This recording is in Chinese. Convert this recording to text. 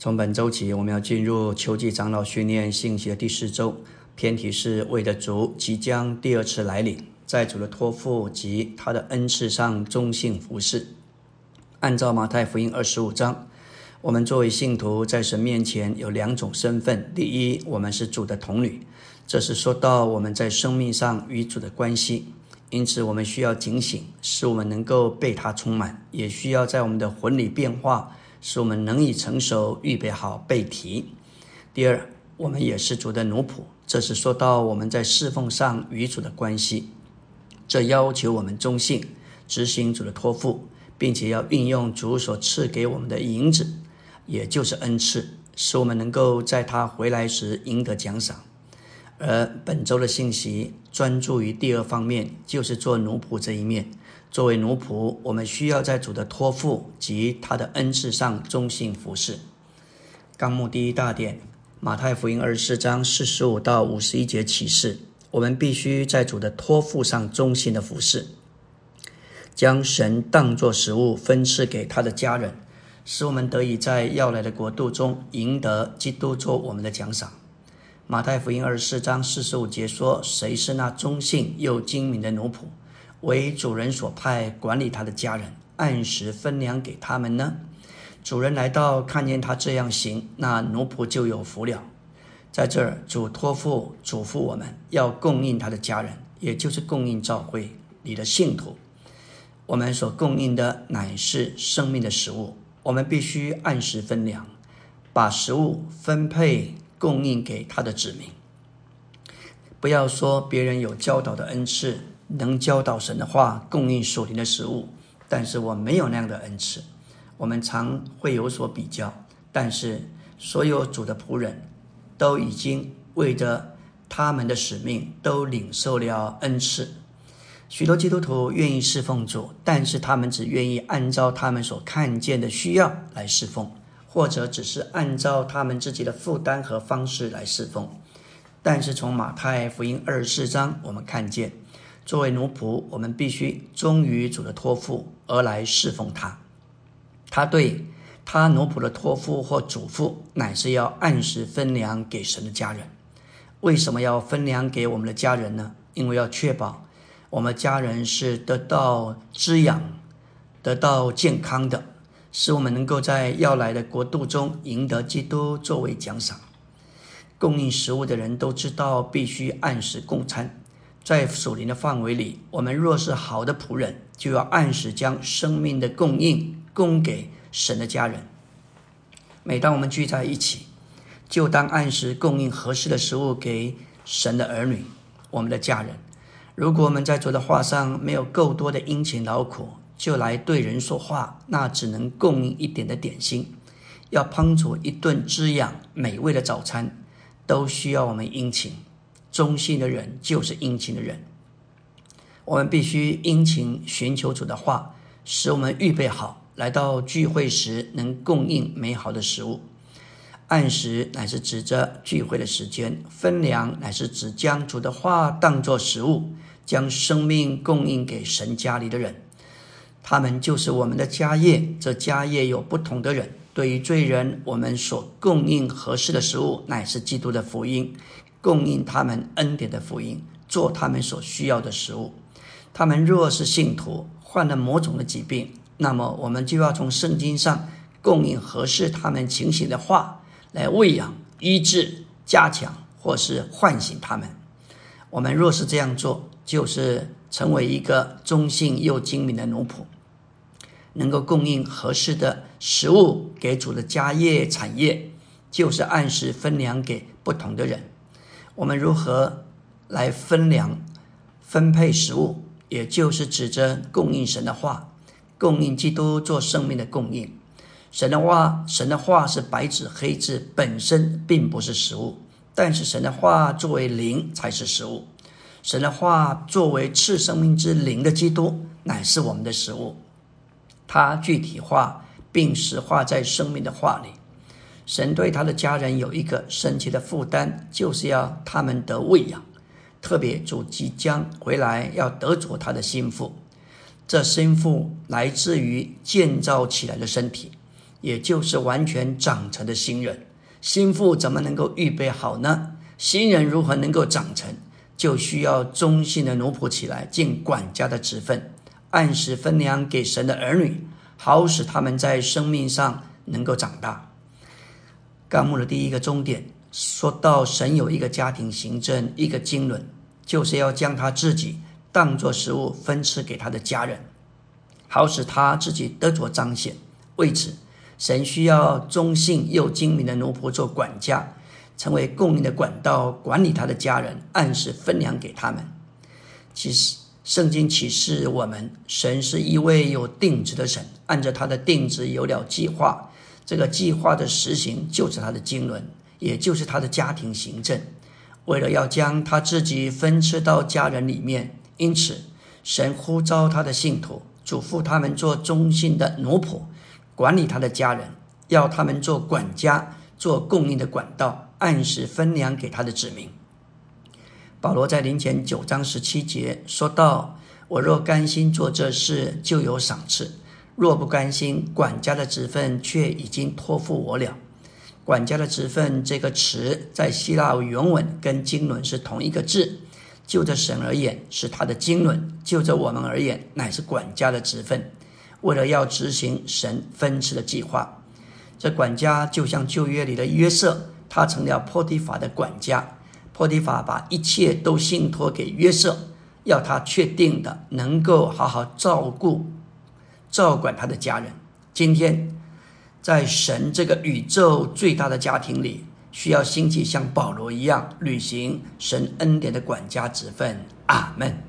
从本周起，我们要进入秋季长老训练信息的第四周，偏题是为的主即将第二次来临，在主的托付及他的恩赐上忠信服侍。按照马太福音二十五章，我们作为信徒在神面前有两种身份：第一，我们是主的童女，这是说到我们在生命上与主的关系，因此我们需要警醒，使我们能够被他充满，也需要在我们的魂里变化。使我们能以成熟，预备好背题。第二，我们也是主的奴仆，这是说到我们在侍奉上与主的关系。这要求我们忠信，执行主的托付，并且要运用主所赐给我们的银子，也就是恩赐，使我们能够在他回来时赢得奖赏。而本周的信息专注于第二方面，就是做奴仆这一面。作为奴仆，我们需要在主的托付及他的恩赐上忠心服侍。纲目第一大点，马太福音二十四章四十五到五十一节启示，我们必须在主的托付上忠心的服侍，将神当作食物分赐给他的家人，使我们得以在要来的国度中赢得基督做我们的奖赏。马太福音二十四章四十五节说：“谁是那忠信又精明的奴仆？”为主人所派管理他的家人，按时分粮给他们呢。主人来到，看见他这样行，那奴仆就有福了。在这儿，主托付嘱咐我们要供应他的家人，也就是供应教会里的信徒。我们所供应的乃是生命的食物，我们必须按时分粮，把食物分配供应给他的子民。不要说别人有教导的恩赐。能教导神的话，供应属灵的食物，但是我没有那样的恩赐。我们常会有所比较，但是所有主的仆人都已经为着他们的使命都领受了恩赐。许多基督徒愿意侍奉主，但是他们只愿意按照他们所看见的需要来侍奉，或者只是按照他们自己的负担和方式来侍奉。但是从马太福音二十四章，我们看见。作为奴仆，我们必须忠于主的托付而来侍奉他。他对他奴仆的托付或嘱咐，乃是要按时分粮给神的家人。为什么要分粮给我们的家人呢？因为要确保我们家人是得到滋养、得到健康的，使我们能够在要来的国度中赢得基督作为奖赏。供应食物的人都知道，必须按时供餐。在属灵的范围里，我们若是好的仆人，就要按时将生命的供应供给神的家人。每当我们聚在一起，就当按时供应合适的食物给神的儿女，我们的家人。如果我们在主的话上没有够多的殷勤劳苦，就来对人说话，那只能供应一点的点心。要烹煮一顿滋养美味的早餐，都需要我们殷勤。忠心的人就是殷勤的人。我们必须殷勤寻求主的话，使我们预备好来到聚会时能供应美好的食物。按时乃是指着聚会的时间，分粮乃是指将主的话当作食物，将生命供应给神家里的人。他们就是我们的家业。这家业有不同的人。对于罪人，我们所供应合适的食物，乃是基督的福音。供应他们恩典的福音，做他们所需要的食物。他们若是信徒，患了某种的疾病，那么我们就要从圣经上供应合适他们情形的话，来喂养、医治、加强或是唤醒他们。我们若是这样做，就是成为一个忠信又精明的奴仆，能够供应合适的食物给主的家业产业，就是按时分粮给不同的人。我们如何来分粮、分配食物？也就是指着供应神的话，供应基督做生命的供应。神的话，神的话是白纸黑字，本身并不是食物，但是神的话作为灵才是食物。神的话作为赐生命之灵的基督，乃是我们的食物。它具体化并实化在生命的话里。神对他的家人有一个神奇的负担，就是要他们得喂养。特别主即将回来，要得着他的心腹。这心腹来自于建造起来的身体，也就是完全长成的新人。心腹怎么能够预备好呢？新人如何能够长成？就需要忠心的奴仆起来，尽管家的职分，按时分粮给神的儿女，好使他们在生命上能够长大。纲目的第一个终点说到，神有一个家庭行政，一个经纶，就是要将他自己当作食物分赐给他的家人，好使他自己得着彰显。为此，神需要忠信又精明的奴仆做管家。成为供应的管道，管理他的家人，按时分粮给他们。其实，圣经启示我们，神是一位有定旨的神，按照他的定旨有了计划。这个计划的实行，就是他的经纶，也就是他的家庭行政。为了要将他自己分赐到家人里面，因此，神呼召他的信徒，嘱咐他们做忠心的奴仆，管理他的家人，要他们做管家，做供应的管道。按时分粮给他的子民。保罗在临前九章十七节说道：“我若甘心做这事，就有赏赐；若不甘心，管家的职分却已经托付我了。”管家的职分这个词在希腊原文跟经纶是同一个字。就着神而言，是他的经纶；就着我们而言，乃是管家的职分。为了要执行神分赐的计划，这管家就像旧约里的约瑟。他成了波提法的管家，波提法把一切都信托给约瑟，要他确定的能够好好照顾、照管他的家人。今天，在神这个宇宙最大的家庭里，需要兴起像保罗一样履行神恩典的管家职分。阿门。